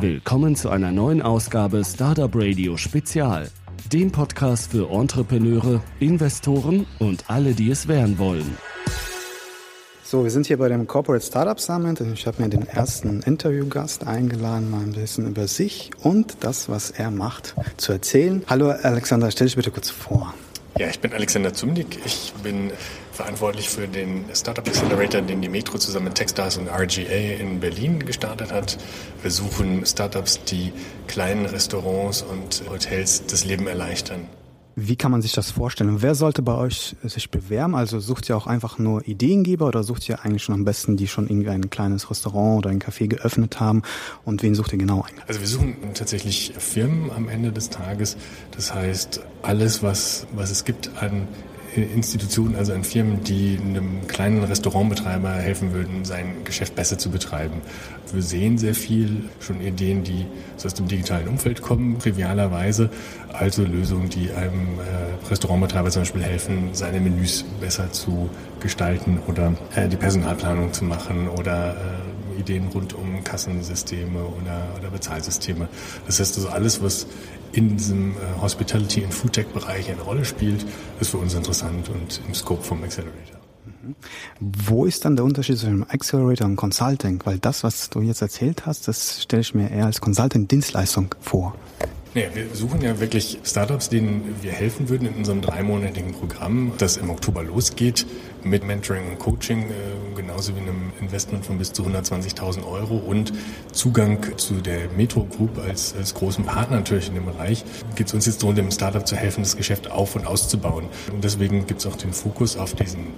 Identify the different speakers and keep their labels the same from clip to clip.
Speaker 1: Willkommen zu einer neuen Ausgabe Startup Radio Spezial, dem Podcast für Entrepreneure, Investoren und alle, die es werden wollen.
Speaker 2: So, wir sind hier bei dem Corporate Startup Summit. Ich habe mir den ersten Interviewgast eingeladen, mal ein bisschen über sich und das, was er macht, zu erzählen. Hallo Alexander, stell dich bitte kurz vor.
Speaker 3: Ja, ich bin Alexander Zumnik. Ich bin verantwortlich für den Startup Accelerator, den die Metro zusammen mit Techstars und RGA in Berlin gestartet hat. Wir suchen Startups, die kleinen Restaurants und Hotels das Leben erleichtern.
Speaker 2: Wie kann man sich das vorstellen? Wer sollte bei euch sich bewerben? Also sucht ihr auch einfach nur Ideengeber oder sucht ihr eigentlich schon am besten, die schon irgendwie ein kleines Restaurant oder ein Café geöffnet haben? Und wen sucht ihr genau eigentlich?
Speaker 3: Also wir suchen tatsächlich Firmen am Ende des Tages. Das heißt, alles, was, was es gibt an Institutionen, also an Firmen, die einem kleinen Restaurantbetreiber helfen würden, sein Geschäft besser zu betreiben. Wir sehen sehr viel schon Ideen, die aus dem digitalen Umfeld kommen, trivialerweise, also Lösungen, die einem äh, Restaurantbetreiber zum Beispiel helfen, seine Menüs besser zu gestalten oder äh, die Personalplanung zu machen oder äh, Ideen rund um Kassensysteme oder, oder Bezahlsysteme. Das heißt also alles, was in diesem äh, Hospitality- und Foodtech-Bereich eine Rolle spielt, ist für uns interessant und im Scope vom Accelerator.
Speaker 2: Mhm. Wo ist dann der Unterschied zwischen Accelerator und Consulting? Weil das, was du jetzt erzählt hast, das stelle ich mir eher als Consulting-Dienstleistung vor.
Speaker 3: Naja, wir suchen ja wirklich Startups, denen wir helfen würden in unserem dreimonatigen Programm, das im Oktober losgeht mit Mentoring und Coaching, äh, genauso wie einem Investment von bis zu 120.000 Euro und Zugang zu der Metro Group als, als großen Partner natürlich in dem Bereich. Geht es uns jetzt darum, dem Startup zu helfen, das Geschäft auf- und auszubauen. Und deswegen gibt es auch den Fokus auf diesen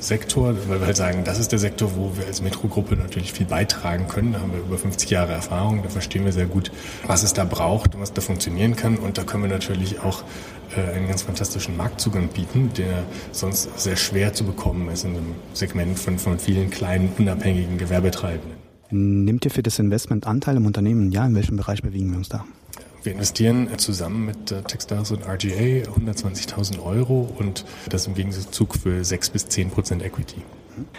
Speaker 3: Sektor, weil wir halt sagen, das ist der Sektor, wo wir als Metro-Gruppe natürlich viel beitragen können. Da haben wir über 50 Jahre Erfahrung, da verstehen wir sehr gut, was es da braucht und was da funktionieren kann. Und da können wir natürlich auch äh, einen ganz fantastischen Marktzugang bieten, der sonst sehr schwer zu bekommen ist in einem Segment von, von vielen kleinen, unabhängigen Gewerbetreibenden.
Speaker 2: Nimmt ihr für das Investment Anteil im Unternehmen? Ja, in welchem Bereich bewegen wir uns da?
Speaker 3: Wir investieren zusammen mit äh, Techstars und RGA 120.000 Euro und das im Gegenzug für 6 bis 10 Prozent Equity.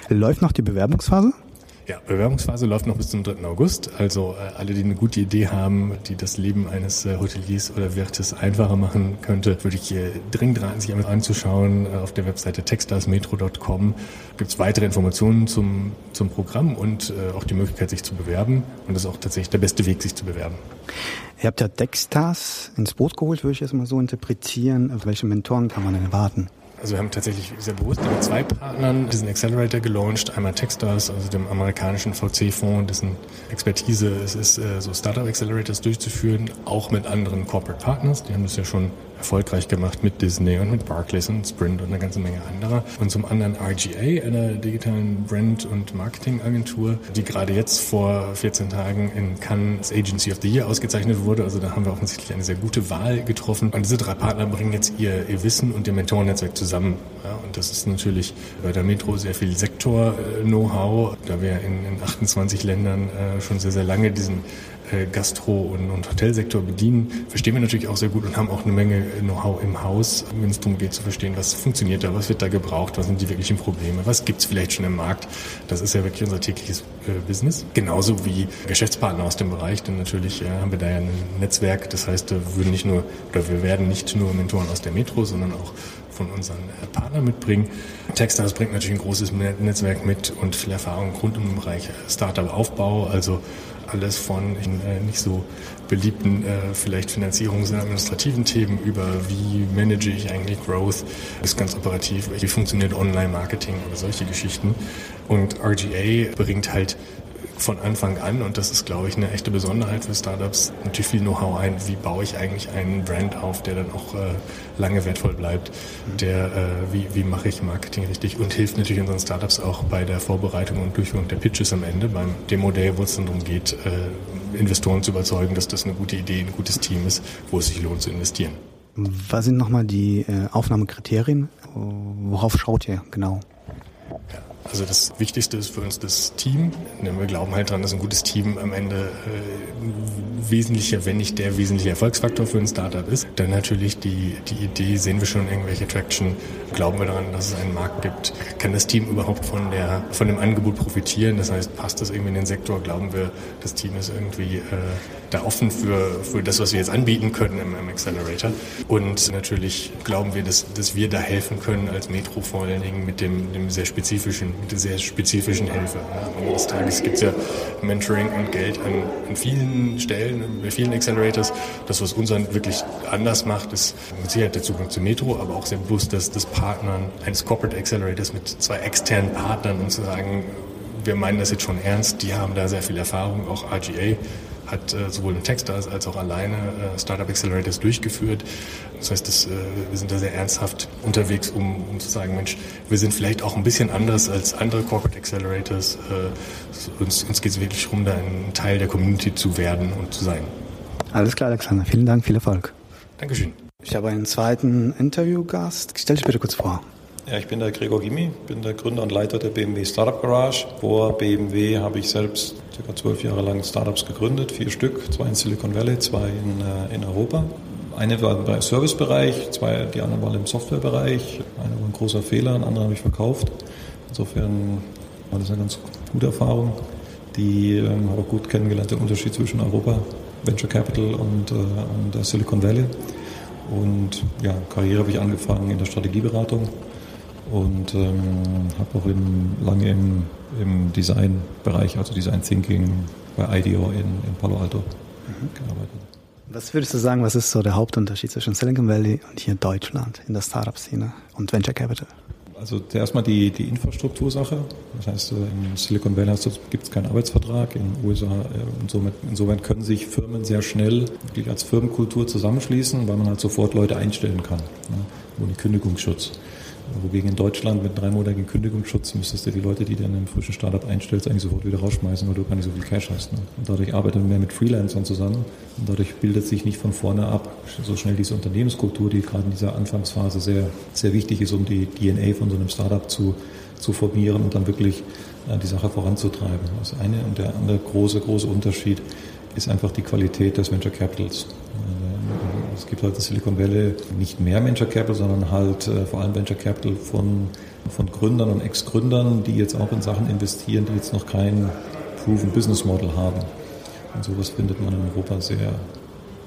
Speaker 2: Läuft noch die Bewerbungsphase?
Speaker 3: Ja, Bewerbungsphase läuft noch bis zum 3. August. Also äh, alle, die eine gute Idee haben, die das Leben eines äh, Hoteliers oder Wirtes einfacher machen könnte, würde ich äh, dringend raten, sich einmal anzuschauen. Äh, auf der Webseite textarsmetro.com gibt es weitere Informationen zum, zum Programm und äh, auch die Möglichkeit, sich zu bewerben. Und das ist auch tatsächlich der beste Weg, sich zu bewerben.
Speaker 2: Ihr habt ja Dextars ins Boot geholt, würde ich jetzt mal so interpretieren. Welche Mentoren kann man denn erwarten?
Speaker 3: Also wir haben tatsächlich sehr bewusst mit zwei Partnern diesen Accelerator gelauncht. Einmal Techstars, also dem amerikanischen VC-Fonds, dessen Expertise es ist, äh, so Startup Accelerators durchzuführen, auch mit anderen Corporate Partners. Die haben das ja schon erfolgreich gemacht mit Disney und mit Barclays und Sprint und eine ganze Menge anderer. Und zum anderen RGA, einer digitalen Brand- und Marketingagentur, die gerade jetzt vor 14 Tagen in Cannes als Agency of the Year ausgezeichnet wurde. Also da haben wir offensichtlich eine sehr gute Wahl getroffen. Und diese drei Partner bringen jetzt ihr, ihr Wissen und ihr Mentorennetzwerk zusammen. Ja, und das ist natürlich bei der Metro sehr viel Sektor-Know-how, da wir in, in 28 Ländern äh, schon sehr, sehr lange diesen Gastro- und, und, Hotelsektor bedienen, verstehen wir natürlich auch sehr gut und haben auch eine Menge Know-how im Haus, wenn es darum geht zu verstehen, was funktioniert da, was wird da gebraucht, was sind die wirklichen Probleme, was gibt es vielleicht schon im Markt. Das ist ja wirklich unser tägliches äh, Business. Genauso wie Geschäftspartner aus dem Bereich, denn natürlich äh, haben wir da ja ein Netzwerk. Das heißt, wir würden nicht nur oder wir werden nicht nur Mentoren aus der Metro, sondern auch von unseren äh, Partnern mitbringen. Techstars bringt natürlich ein großes Netzwerk mit und viel Erfahrung rund um den Bereich Startup-Aufbau, also alles von äh, nicht so beliebten äh, vielleicht Finanzierungs- und administrativen Themen über wie manage ich eigentlich Growth bis ganz operativ, wie funktioniert Online-Marketing oder solche Geschichten. Und RGA bringt halt von Anfang an, und das ist, glaube ich, eine echte Besonderheit für Startups, natürlich viel Know-how ein, wie baue ich eigentlich einen Brand auf, der dann auch äh, lange wertvoll bleibt, der, äh, wie, wie mache ich Marketing richtig und hilft natürlich unseren Startups auch bei der Vorbereitung und Durchführung der Pitches am Ende, beim dem Modell, wo es dann darum geht, äh, Investoren zu überzeugen, dass das eine gute Idee, ein gutes Team ist, wo es sich lohnt zu investieren.
Speaker 2: Was sind nochmal die äh, Aufnahmekriterien? Worauf schaut ihr genau?
Speaker 3: Also das Wichtigste ist für uns das Team. Wir glauben halt dran, dass ein gutes Team am Ende äh, wesentlicher, wenn nicht der wesentliche Erfolgsfaktor für ein Startup ist. Dann natürlich die, die Idee, sehen wir schon irgendwelche Traction, glauben wir daran, dass es einen Markt gibt, kann das Team überhaupt von, der, von dem Angebot profitieren? Das heißt, passt das irgendwie in den Sektor? Glauben wir, das Team ist irgendwie äh, da offen für, für das, was wir jetzt anbieten können im, im Accelerator? Und natürlich glauben wir, dass, dass wir da helfen können als Metro vor allen Dingen mit dem, dem sehr spezifischen mit sehr spezifischen Hilfe. Am Ende des Tages gibt es ja Mentoring und Geld an, an vielen Stellen, bei vielen Accelerators. Das, was uns dann wirklich anders macht, ist mit Sicherheit der Zugang zu Metro, aber auch sehr bewusst, dass das Partnern eines Corporate Accelerators mit zwei externen Partnern und zu sagen, wir meinen das jetzt schon ernst, die haben da sehr viel Erfahrung, auch RGA hat äh, sowohl in Techstars als auch alleine äh, Startup Accelerators durchgeführt. Das heißt, das, äh, wir sind da sehr ernsthaft unterwegs, um, um zu sagen, Mensch, wir sind vielleicht auch ein bisschen anders als andere Corporate Accelerators. Äh, uns uns geht es wirklich darum, da ein Teil der Community zu werden und zu sein.
Speaker 2: Alles klar, Alexander. Vielen Dank, viel Erfolg.
Speaker 3: Dankeschön.
Speaker 2: Ich habe einen zweiten Interviewgast. Stell dich bitte kurz vor.
Speaker 4: Ja, ich bin der Gregor Gimmi, bin der Gründer und Leiter der BMW Startup Garage. Vor BMW habe ich selbst ca. zwölf Jahre lang Startups gegründet, vier Stück, zwei in Silicon Valley, zwei in, äh, in Europa. Eine war im Servicebereich, zwei, die anderen waren im Softwarebereich. Eine war ein großer Fehler, eine andere habe ich verkauft. Insofern war das eine ganz gute Erfahrung. Die ähm, habe ich gut kennengelernt, den Unterschied zwischen Europa, Venture Capital und, äh, und Silicon Valley. Und ja, Karriere habe ich angefangen in der Strategieberatung und ähm, habe auch im, lange im, im Designbereich, also Design Thinking bei IDEO in, in Palo Alto mhm. gearbeitet.
Speaker 2: Was würdest du sagen, was ist so der Hauptunterschied zwischen Silicon Valley und hier in Deutschland in der Startup-Szene und Venture Capital?
Speaker 4: Also zuerst mal die, die Infrastruktursache. Das heißt, in Silicon Valley gibt es keinen Arbeitsvertrag, in den USA insoweit, insoweit können sich Firmen sehr schnell wirklich als Firmenkultur zusammenschließen, weil man halt sofort Leute einstellen kann, ne, ohne Kündigungsschutz. Wogegen in Deutschland mit dreimonatigen Kündigungsschutz müsstest du die Leute, die du in einem frischen Startup einstellst, eigentlich sofort wieder rausschmeißen, weil du gar nicht so viel Cash hast. Ne? Und dadurch arbeitet man mehr mit Freelancern zusammen und dadurch bildet sich nicht von vorne ab so schnell diese Unternehmenskultur, die gerade in dieser Anfangsphase sehr, sehr wichtig ist, um die DNA von so einem Startup zu, zu formieren und dann wirklich äh, die Sache voranzutreiben. Das eine und der andere große, große Unterschied ist einfach die Qualität des Venture Capitals. Es gibt halt in Silicon Valley nicht mehr Venture Capital, sondern halt äh, vor allem Venture Capital von, von Gründern und Ex-Gründern, die jetzt auch in Sachen investieren, die jetzt noch kein Proven Business Model haben. Und sowas findet man in Europa sehr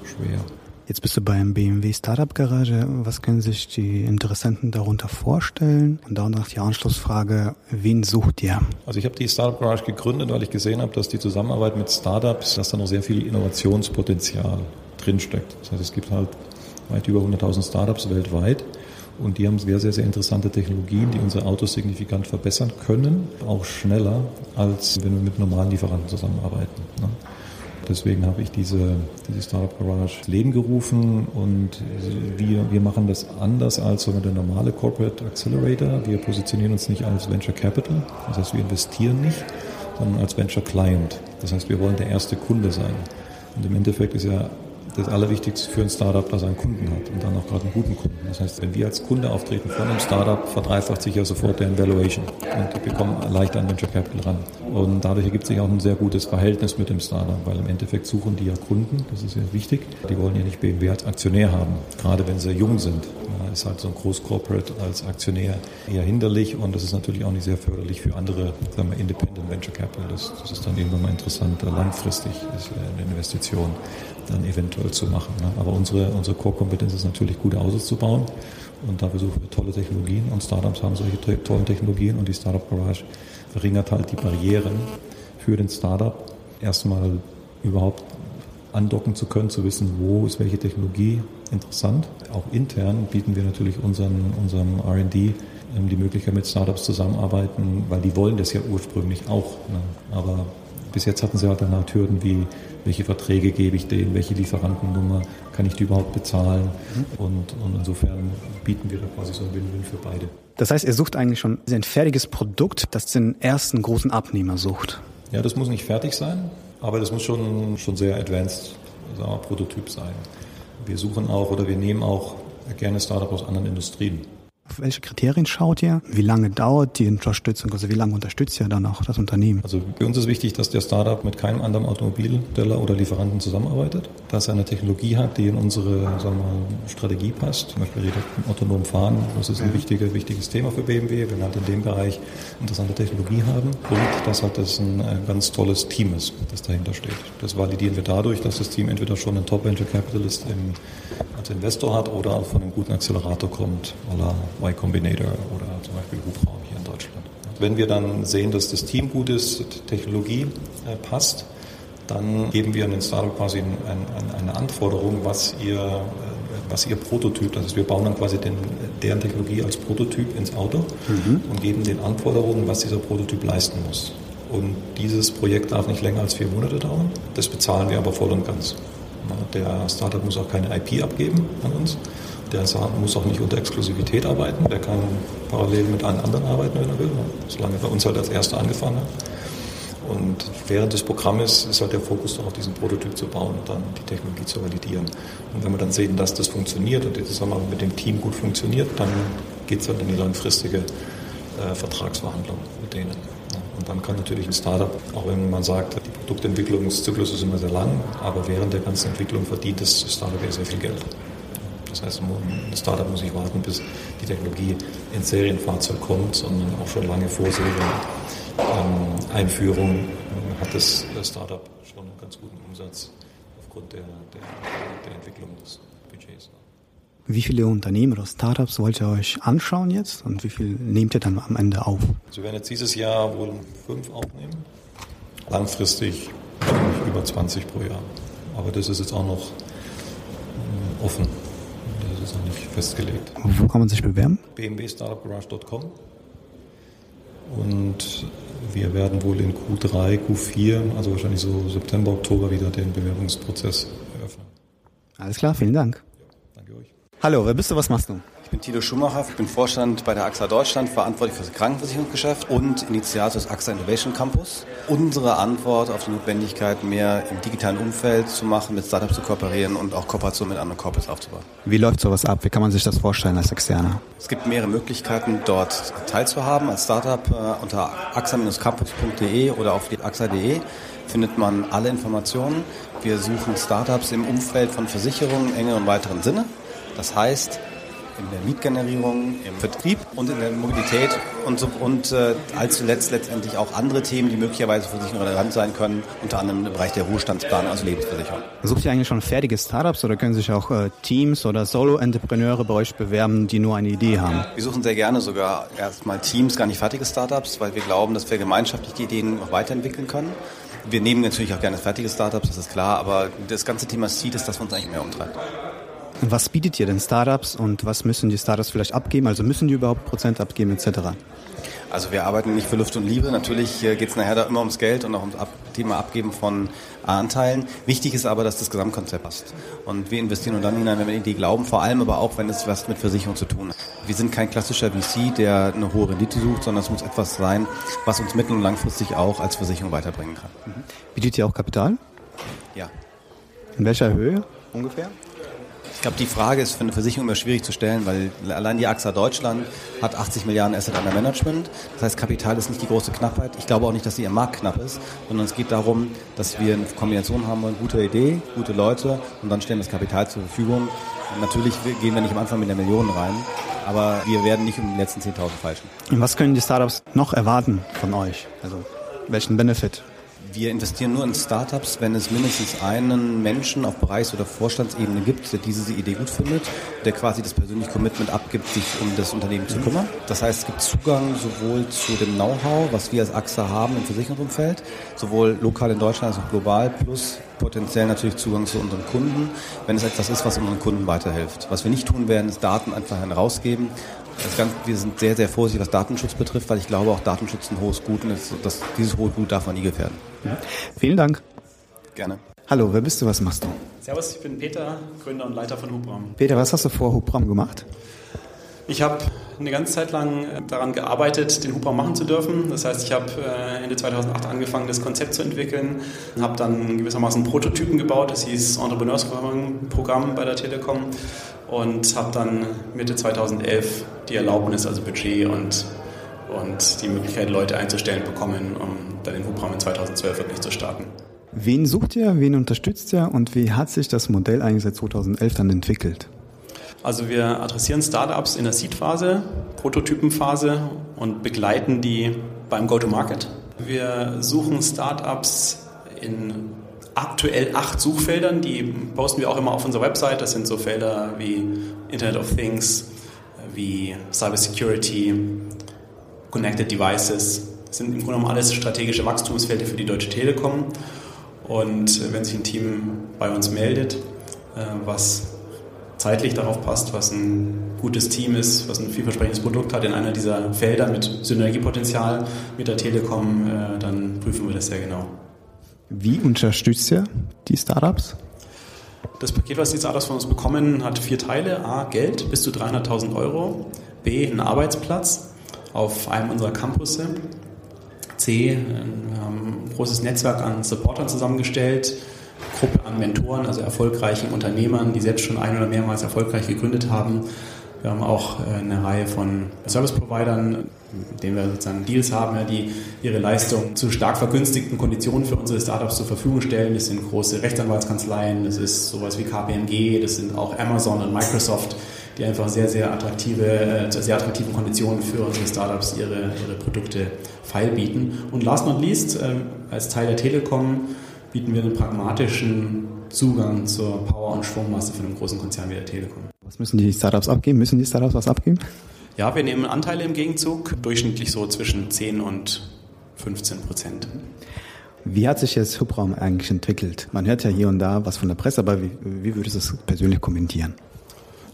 Speaker 4: schwer.
Speaker 2: Jetzt bist du beim BMW Startup Garage. Was können sich die Interessenten darunter vorstellen? Und dann noch die Anschlussfrage, wen sucht ihr?
Speaker 4: Also ich habe die Startup Garage gegründet, weil ich gesehen habe, dass die Zusammenarbeit mit Startups, dass da noch sehr viel Innovationspotenzial drinsteckt. Das heißt, es gibt halt weit über 100.000 Startups weltweit und die haben sehr, sehr, sehr interessante Technologien, die unsere Autos signifikant verbessern können, auch schneller, als wenn wir mit normalen Lieferanten zusammenarbeiten. Ne? Deswegen habe ich diese, diese Startup Garage ins Leben gerufen und wir, wir machen das anders als so der normale Corporate Accelerator. Wir positionieren uns nicht als Venture Capital, das heißt wir investieren nicht, sondern als Venture Client. Das heißt wir wollen der erste Kunde sein. Und im Endeffekt ist ja das Allerwichtigste für ein Startup, dass er einen Kunden hat und dann auch gerade einen guten Kunden. Das heißt, wenn wir als Kunde auftreten von einem Startup, verdreifacht sich ja sofort der Valuation und die bekommen leichter an Venture Capital ran. Und dadurch ergibt sich auch ein sehr gutes Verhältnis mit dem Startup, weil im Endeffekt suchen die ja Kunden, das ist ja wichtig. Die wollen ja nicht BMW als Aktionär haben, gerade wenn sie jung sind. Da ist halt so ein Groß-Corporate als Aktionär eher hinderlich und das ist natürlich auch nicht sehr förderlich für andere, sagen wir, Independent Venture Capital. Das, das ist dann irgendwann mal interessant, langfristig ist eine Investition dann eventuell zu machen. Ne? Aber unsere, unsere Core-Kompetenz ist natürlich, gute Autos zu bauen. Und da versuchen wir tolle Technologien. Und Startups haben solche tollen Technologien. Und die Startup Garage verringert halt die Barrieren für den Startup, erstmal überhaupt andocken zu können, zu wissen, wo ist welche Technologie interessant. Auch intern bieten wir natürlich unseren, unserem RD ähm, die Möglichkeit, mit Startups zusammenarbeiten, weil die wollen das ja ursprünglich auch. Ne? Aber bis jetzt hatten sie halt dann halt Hürden wie, welche Verträge gebe ich denen, welche Lieferantennummer, kann ich die überhaupt bezahlen? Mhm. Und, und insofern bieten wir da quasi so ein Win-Win für beide.
Speaker 2: Das heißt, ihr sucht eigentlich schon ein fertiges Produkt, das den ersten großen Abnehmer sucht.
Speaker 4: Ja, das muss nicht fertig sein, aber das muss schon, schon sehr advanced, sagen wir, Prototyp sein. Wir suchen auch oder wir nehmen auch gerne Startups aus anderen Industrien.
Speaker 2: Auf welche Kriterien schaut ihr? Wie lange dauert die Unterstützung? Also wie lange unterstützt ihr dann auch das Unternehmen?
Speaker 4: Also für uns ist wichtig, dass der Startup mit keinem anderen Automobilsteller oder Lieferanten zusammenarbeitet, dass er eine Technologie hat, die in unsere sagen wir mal, Strategie passt. Zum Beispiel redet autonom fahren, das ist ein ja. wichtiger, wichtiges Thema für BMW, wenn wir halt in dem Bereich interessante Technologie haben und dass halt das ein, ein ganz tolles Team ist, das dahinter steht. Das validieren wir dadurch, dass das Team entweder schon einen Top Venture Capitalist im, als Investor hat oder von einem guten Accelerator kommt, voilà Y Combinator oder zum Beispiel Hubraum hier in Deutschland. Wenn wir dann sehen, dass das Team gut ist, die Technologie äh, passt, dann geben wir an den Startup quasi ein, ein, eine Anforderung, was ihr, äh, was ihr Prototyp, das heißt wir bauen dann quasi den, deren Technologie als Prototyp ins Auto mhm. und geben den Anforderungen, was dieser Prototyp leisten muss. Und dieses Projekt darf nicht länger als vier Monate dauern. Das bezahlen wir aber voll und ganz. Der Startup muss auch keine IP abgeben an uns. Der muss auch nicht unter Exklusivität arbeiten. Der kann parallel mit allen anderen arbeiten, wenn er will, solange er bei uns halt als Erster angefangen hat. Und während des Programmes ist halt der Fokus darauf, diesen Prototyp zu bauen und dann die Technologie zu validieren. Und wenn wir dann sehen, dass das funktioniert und die Zusammenarbeit mit dem Team gut funktioniert, dann geht es halt in die langfristige äh, Vertragsverhandlung mit denen. Und dann kann natürlich ein Startup, auch wenn man sagt, die Produktentwicklungszyklus ist immer sehr lang, aber während der ganzen Entwicklung verdient das Startup ja sehr viel Geld. Das heißt, ein Startup muss nicht warten, bis die Technologie ins Serienfahrzeug kommt, sondern auch schon lange vor Serieneinführung ähm, hat das Startup schon einen ganz guten Umsatz aufgrund der, der, der Entwicklung des Budgets.
Speaker 2: Wie viele Unternehmen oder Startups wollt ihr euch anschauen jetzt und wie viel nehmt ihr dann am Ende auf?
Speaker 4: Also wir werden jetzt dieses Jahr wohl fünf aufnehmen. Langfristig über 20 pro Jahr. Aber das ist jetzt auch noch ähm, offen ist noch nicht festgelegt.
Speaker 2: Wo kann man sich bewerben?
Speaker 4: bmwstartupgarage.com und wir werden wohl in Q3, Q4, also wahrscheinlich so September, Oktober wieder den Bewerbungsprozess eröffnen.
Speaker 2: Alles klar, vielen Dank. Ja, danke euch. Hallo, wer bist du, was machst du?
Speaker 5: Bin Tilo Schumacher, ich bin Vorstand bei der AXA Deutschland, verantwortlich für das Krankenversicherungsgeschäft und Initiator des AXA Innovation Campus. Unsere Antwort auf die Notwendigkeit, mehr im digitalen Umfeld zu machen, mit Startups zu kooperieren und auch Kooperation mit anderen Corporates aufzubauen.
Speaker 2: Wie läuft sowas ab? Wie kann man sich das vorstellen als Externer?
Speaker 5: Es gibt mehrere Möglichkeiten, dort teilzuhaben. Als Startup äh, unter axa-campus.de oder auf axa.de findet man alle Informationen. Wir suchen Startups im Umfeld von Versicherungen im engeren und weiteren Sinne. Das heißt, in der Mietgenerierung, im Vertrieb und in der Mobilität und, so, und äh, als zuletzt letztendlich auch andere Themen, die möglicherweise für sich relevant sein können, unter anderem im Bereich der Ruhestandsplanung, also Lebensversicherung.
Speaker 2: Sucht ihr eigentlich schon fertige Startups oder können sich auch äh, Teams oder Solo-Entrepreneure bei euch bewerben, die nur eine Idee haben?
Speaker 5: Wir suchen sehr gerne sogar erstmal Teams, gar nicht fertige Startups, weil wir glauben, dass wir gemeinschaftlich die Ideen noch weiterentwickeln können. Wir nehmen natürlich auch gerne fertige Startups, das ist klar, aber das ganze Thema Seed ist das, was uns eigentlich mehr umtreibt.
Speaker 2: Was bietet ihr den Startups und was müssen die Startups vielleicht abgeben? Also müssen die überhaupt Prozent abgeben etc.?
Speaker 5: Also wir arbeiten nicht für Luft und Liebe. Natürlich äh, geht es nachher da immer ums Geld und auch ums Ab Thema Abgeben von Anteilen. Wichtig ist aber, dass das Gesamtkonzept passt. Und wir investieren nur dann hinein, wenn wir in die glauben, vor allem aber auch, wenn es was mit Versicherung zu tun hat. Wir sind kein klassischer VC, der eine hohe Rendite sucht, sondern es muss etwas sein, was uns mittel- und langfristig auch als Versicherung weiterbringen kann. Mhm.
Speaker 2: Bietet ihr auch Kapital?
Speaker 5: Ja.
Speaker 2: In welcher Höhe ungefähr?
Speaker 5: Ich glaube, die Frage ist für eine Versicherung immer schwierig zu stellen, weil allein die AXA Deutschland hat 80 Milliarden Asset under Management. Das heißt, Kapital ist nicht die große Knappheit. Ich glaube auch nicht, dass sie im Markt knapp ist, sondern es geht darum, dass wir eine Kombination haben wollen, gute Idee, gute Leute und dann stellen das Kapital zur Verfügung. Und natürlich gehen wir nicht am Anfang mit der Million rein, aber wir werden nicht um die letzten 10.000 falschen.
Speaker 2: Und was können die Startups noch erwarten von euch? Also welchen Benefit?
Speaker 5: Wir investieren nur in Startups, wenn es mindestens einen Menschen auf Bereichs- oder Vorstandsebene gibt, der diese Idee gut findet, der quasi das persönliche Commitment abgibt, sich um das Unternehmen zu kümmern. Das heißt, es gibt Zugang sowohl zu dem Know-how, was wir als AXA haben im Versicherungsumfeld, sowohl lokal in Deutschland als auch global, plus potenziell natürlich Zugang zu unseren Kunden, wenn es etwas ist, was unseren Kunden weiterhilft. Was wir nicht tun werden, ist Daten einfach herausgeben Ganze, wir sind sehr, sehr vorsichtig, was Datenschutz betrifft, weil ich glaube, auch Datenschutz ein hohes Gut und das, dieses hohe Gut darf man nie gefährden.
Speaker 2: Ja. Vielen Dank.
Speaker 5: Gerne.
Speaker 2: Hallo, wer bist du, was machst du?
Speaker 6: Servus, ich bin Peter, Gründer und Leiter von Hubraum.
Speaker 2: Peter, was hast du vor Hubraum gemacht?
Speaker 6: Ich habe eine ganze Zeit lang äh, daran gearbeitet, den Hubraum machen zu dürfen. Das heißt, ich habe äh, Ende 2008 angefangen, das Konzept zu entwickeln, habe dann gewissermaßen Prototypen gebaut. Das hieß Entrepreneursprogramm bei der Telekom und habe dann Mitte 2011 die Erlaubnis, also Budget und, und die Möglichkeit, Leute einzustellen bekommen, um dann den Hubraum in 2012 wirklich zu starten.
Speaker 2: Wen sucht ihr, wen unterstützt ihr und wie hat sich das Modell eigentlich seit 2011 dann entwickelt?
Speaker 6: Also wir adressieren Startups in der Seed-Phase, Prototypenphase und begleiten die beim Go-to-Market. Wir suchen Startups in aktuell acht Suchfeldern, die posten wir auch immer auf unserer Website. Das sind so Felder wie Internet of Things, wie Cybersecurity, Connected Devices. Das sind im Grunde genommen alles strategische Wachstumsfelder für die Deutsche Telekom. Und wenn sich ein Team bei uns meldet, äh, was zeitlich darauf passt, was ein gutes Team ist, was ein vielversprechendes Produkt hat in einer dieser Felder mit Synergiepotenzial mit der Telekom, äh, dann prüfen wir das sehr genau.
Speaker 2: Wie unterstützt ihr die Startups?
Speaker 6: Das Paket, was die Startups von uns bekommen, hat vier Teile. A, Geld bis zu 300.000 Euro. B, ein Arbeitsplatz auf einem unserer Campusse. C, wir haben ein großes Netzwerk an Supportern zusammengestellt, Gruppe an Mentoren, also erfolgreichen Unternehmern, die selbst schon ein oder mehrmals erfolgreich gegründet haben. Wir haben auch äh, eine Reihe von Service-Providern, mit denen wir sozusagen Deals haben, die ihre Leistung zu stark vergünstigten Konditionen für unsere Startups zur Verfügung stellen. Das sind große Rechtsanwaltskanzleien, das ist sowas wie KPMG, das sind auch Amazon und Microsoft, die einfach sehr, sehr attraktive, äh, sehr attraktiven Konditionen für unsere Startups ihre, ihre Produkte feil bieten. Und last not least, ähm, als Teil der Telekom bieten wir einen pragmatischen Zugang zur Power- und Strommasse von einem großen Konzern wie der Telekom.
Speaker 2: Was müssen die Startups abgeben? Müssen die Startups was abgeben?
Speaker 6: Ja, wir nehmen Anteile im Gegenzug, durchschnittlich so zwischen 10 und 15 Prozent.
Speaker 2: Wie hat sich jetzt Hubraum eigentlich entwickelt? Man hört ja hier und da was von der Presse, aber wie, wie würdest du das persönlich kommentieren?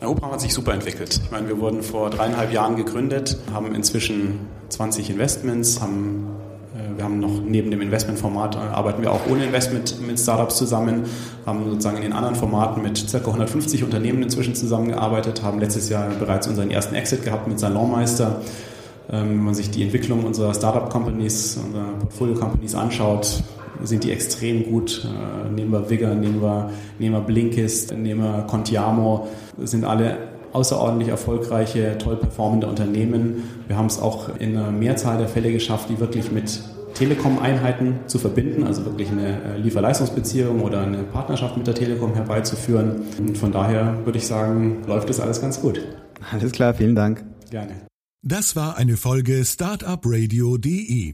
Speaker 6: Der Hubraum hat sich super entwickelt. Ich meine, wir wurden vor dreieinhalb Jahren gegründet, haben inzwischen 20 Investments, haben äh, wir haben noch neben dem Investmentformat äh, arbeiten wir auch ohne Investment mit Startups zusammen, haben sozusagen in den anderen Formaten mit ca. 150 Unternehmen inzwischen zusammengearbeitet, haben letztes Jahr bereits unseren ersten Exit gehabt mit Salonmeister. Ähm, wenn man sich die Entwicklung unserer Startup-Companies, unserer Portfolio-Companies anschaut, sind die extrem gut. Äh, nehmen wir Vigor, nehmen wir, nehmen wir Blinkist, nehmen wir Contiamo, sind alle außerordentlich erfolgreiche, toll performende Unternehmen. Wir haben es auch in einer Mehrzahl der Fälle geschafft, die wirklich mit Telekom-Einheiten zu verbinden, also wirklich eine äh, Lieferleistungsbeziehung oder eine Partnerschaft mit der Telekom herbeizuführen. Und von daher würde ich sagen, läuft das alles ganz gut.
Speaker 2: Alles klar, vielen Dank.
Speaker 6: Gerne.
Speaker 7: Das war eine Folge Startupradio.de.